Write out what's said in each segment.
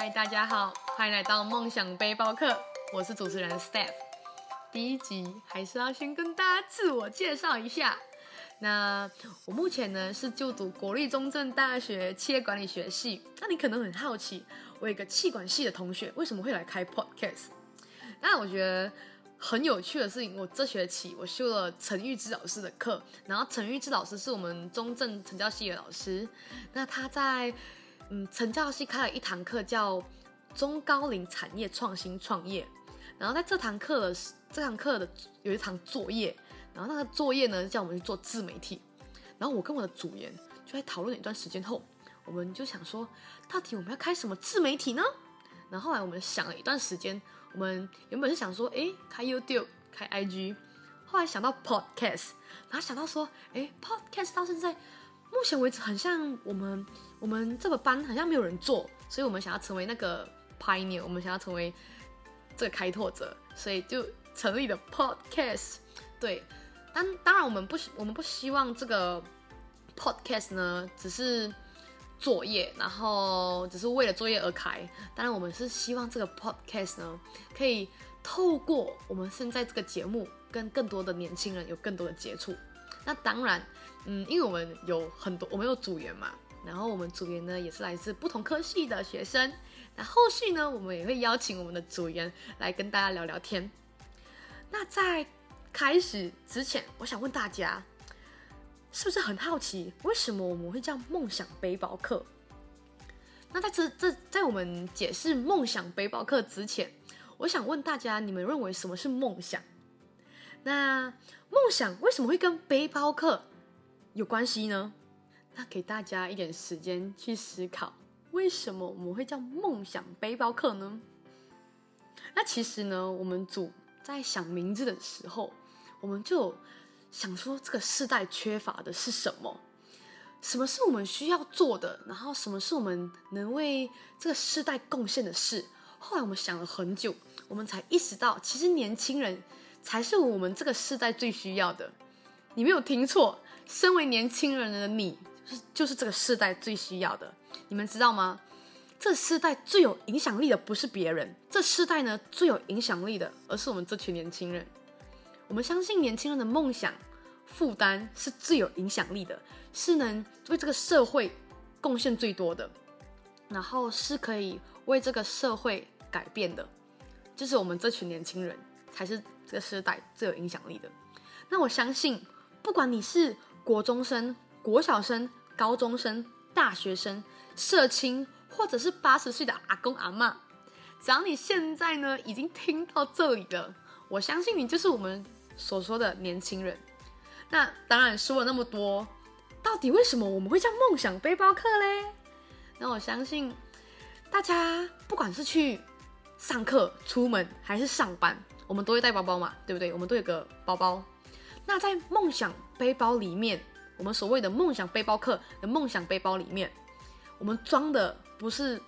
嗨，大家好，欢迎来到梦想背包客，我是主持人 Step。第一集还是要先跟大家自我介绍一下。那我目前呢是就读国立中正大学企业管理学系。那你可能很好奇，我有一个气管系的同学为什么会来开 Podcast？那我觉得很有趣的事情，我这学期我修了陈玉芝老师的课，然后陈玉芝老师是我们中正成教系的老师，那他在嗯成教系开了一堂课叫中高龄产业创新创业，然后在这堂课的这堂课的有一堂作业。然后那个作业呢，叫我们去做自媒体。然后我跟我的组员就在讨论了一段时间后，我们就想说，到底我们要开什么自媒体呢？然后后来我们想了一段时间，我们原本是想说，哎，开 YouTube，开 IG。后来想到 Podcast，然后想到说，哎，Podcast 到现在目前为止很像我们我们这个班好像没有人做，所以我们想要成为那个 pioneer，我们想要成为这个开拓者，所以就成立了 Podcast。对。当当然，我们不希我们不希望这个 podcast 呢，只是作业，然后只是为了作业而开。当然，我们是希望这个 podcast 呢，可以透过我们现在这个节目，跟更多的年轻人有更多的接触。那当然，嗯，因为我们有很多，我们有组员嘛，然后我们组员呢也是来自不同科系的学生。那后续呢，我们也会邀请我们的组员来跟大家聊聊天。那在开始之前，我想问大家，是不是很好奇为什么我们会叫梦想背包客？那在这这在我们解释梦想背包客之前，我想问大家，你们认为什么是梦想？那梦想为什么会跟背包客有关系呢？那给大家一点时间去思考，为什么我们会叫梦想背包客呢？那其实呢，我们组在想名字的时候。我们就想说，这个世代缺乏的是什么？什么是我们需要做的？然后什么是我们能为这个世代贡献的事？后来我们想了很久，我们才意识到，其实年轻人才是我们这个世代最需要的。你没有听错，身为年轻人的你，就是这个世代最需要的。你们知道吗？这世代最有影响力的不是别人，这世代呢最有影响力的，而是我们这群年轻人。我们相信年轻人的梦想负担是最有影响力的，是能为这个社会贡献最多的，然后是可以为这个社会改变的，就是我们这群年轻人才是这个时代最有影响力的。那我相信，不管你是国中生、国小生、高中生、大学生、社青，或者是八十岁的阿公阿妈，只要你现在呢已经听到这里了，我相信你就是我们。所说的年轻人，那当然说了那么多，到底为什么我们会叫梦想背包客嘞？那我相信大家不管是去上课、出门还是上班，我们都会带包包嘛，对不对？我们都有个包包。那在梦想背包里面，我们所谓的梦想背包客的梦想背包里面，我们装的不是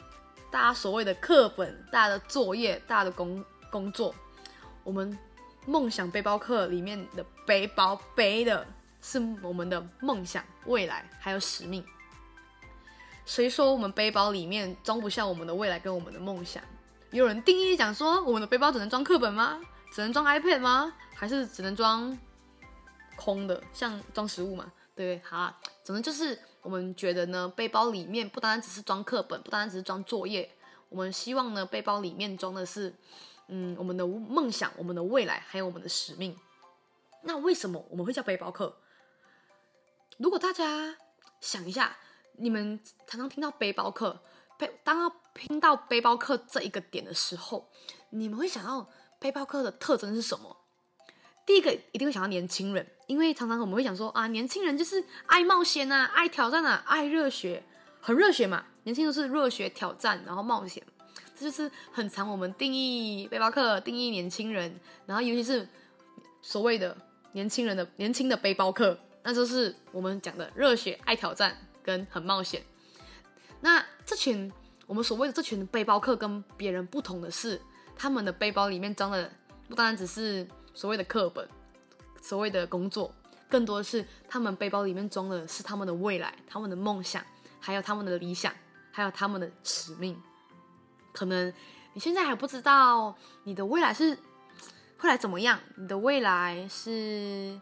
大家所谓的课本、大家的作业、大家的工工作，我们。梦想背包客里面的背包背的是我们的梦想、未来还有使命。谁说我们背包里面装不下我们的未来跟我们的梦想？有人定义讲说，我们的背包只能装课本吗？只能装 iPad 吗？还是只能装空的，像装食物嘛？对好、啊？总之就是我们觉得呢，背包里面不单单只是装课本，不单单只是装作业，我们希望呢，背包里面装的是。嗯，我们的梦想、我们的未来，还有我们的使命。那为什么我们会叫背包客？如果大家想一下，你们常常听到背包客，背当要听到背包客这一个点的时候，你们会想到背包客的特征是什么？第一个一定会想到年轻人，因为常常我们会讲说啊，年轻人就是爱冒险啊，爱挑战啊，爱热血，很热血嘛。年轻人是热血、挑战，然后冒险。这就是很常，我们定义背包客，定义年轻人，然后尤其是所谓的年轻人的年轻的背包客，那就是我们讲的热血、爱挑战跟很冒险。那这群我们所谓的这群背包客跟别人不同的是，他们的背包里面装的不单单只是所谓的课本、所谓的工作，更多的是他们背包里面装的是他们的未来、他们的梦想，还有他们的理想，还有他们的使命。可能你现在还不知道你的未来是会来怎么样，你的未来是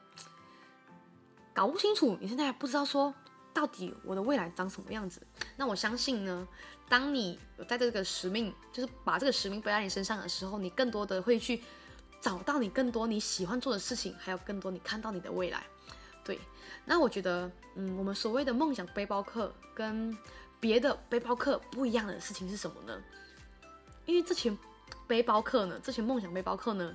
搞不清楚，你现在还不知道说到底我的未来长什么样子。那我相信呢，当你有在这个使命，就是把这个使命背在你身上的时候，你更多的会去找到你更多你喜欢做的事情，还有更多你看到你的未来。对，那我觉得，嗯，我们所谓的梦想背包客跟别的背包客不一样的事情是什么呢？因为这群背包客呢，这群梦想背包客呢，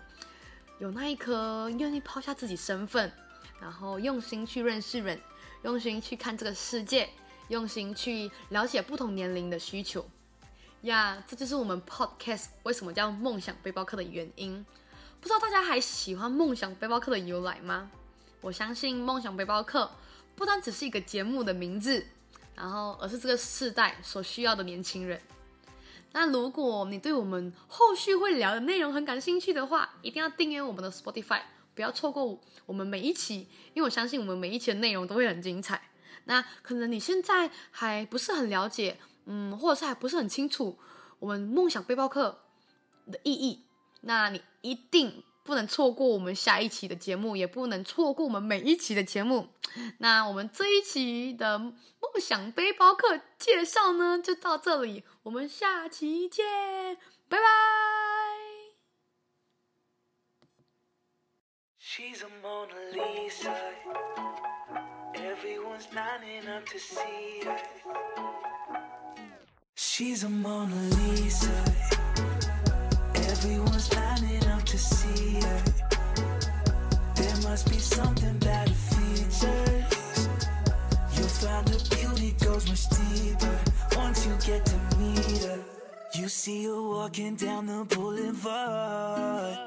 有那一颗愿意抛下自己身份，然后用心去认识人，用心去看这个世界，用心去了解不同年龄的需求呀。这就是我们 Podcast 为什么叫梦想背包客的原因。不知道大家还喜欢梦想背包客的由来吗？我相信梦想背包客不单只是一个节目的名字。然后，而是这个世代所需要的年轻人。那如果你对我们后续会聊的内容很感兴趣的话，一定要订阅我们的 Spotify，不要错过我们每一期，因为我相信我们每一期的内容都会很精彩。那可能你现在还不是很了解，嗯，或者是还不是很清楚我们梦想背包客的意义，那你一定。不能错过我们下一期的节目，也不能错过我们每一期的节目。那我们这一期的梦想背包客介绍呢，就到这里，我们下期见，拜拜。Everyone's lining up to see her. There must be something her features. You'll find her beauty goes much deeper once you get to meet her. You see her walking down the boulevard.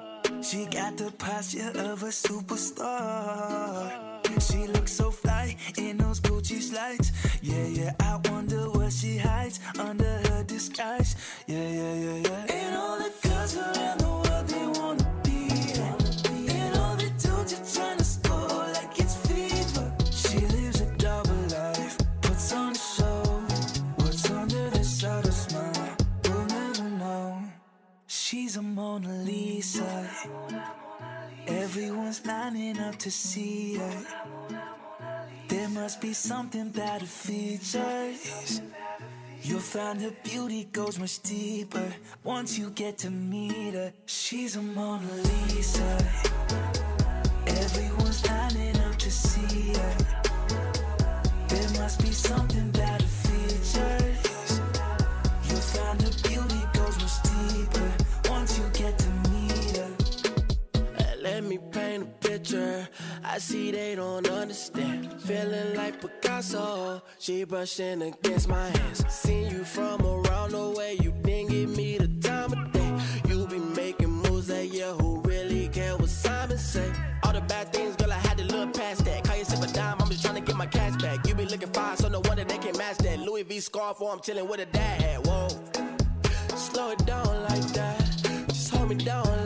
She got the posture of a superstar. She looks so fly in those Gucci slides. Yeah, yeah, I wonder what she hides under her disguise. Yeah, yeah, yeah, yeah. And all the girls around the world, they wanna be And all they do just trying to score like it's fever. She lives a double life, puts on a show. What's under this outer smile? We'll never know. She's a Mona Lisa. Everyone's lining up to see her. Must be something her features. You'll find her beauty goes much deeper once you get to meet her. She's a Mona Lisa. Everyone's lining up to see her. There must be something her features. You'll find her beauty goes much deeper once you get to meet her. Let me paint a picture. I see they don't understand. Feeling like Picasso, she brushing against my hands. Seen you from around the way, you didn't give me the time of day. You be making moves that yeah, who really care what Simon say? All the bad things, girl, I had to look past that. Call yourself a dime, I'm just trying to get my cash back. You be looking fine, so no wonder they can't match that. Louis V scarf, or I'm chilling with a dad. Whoa, slow it down like that. Just hold me down like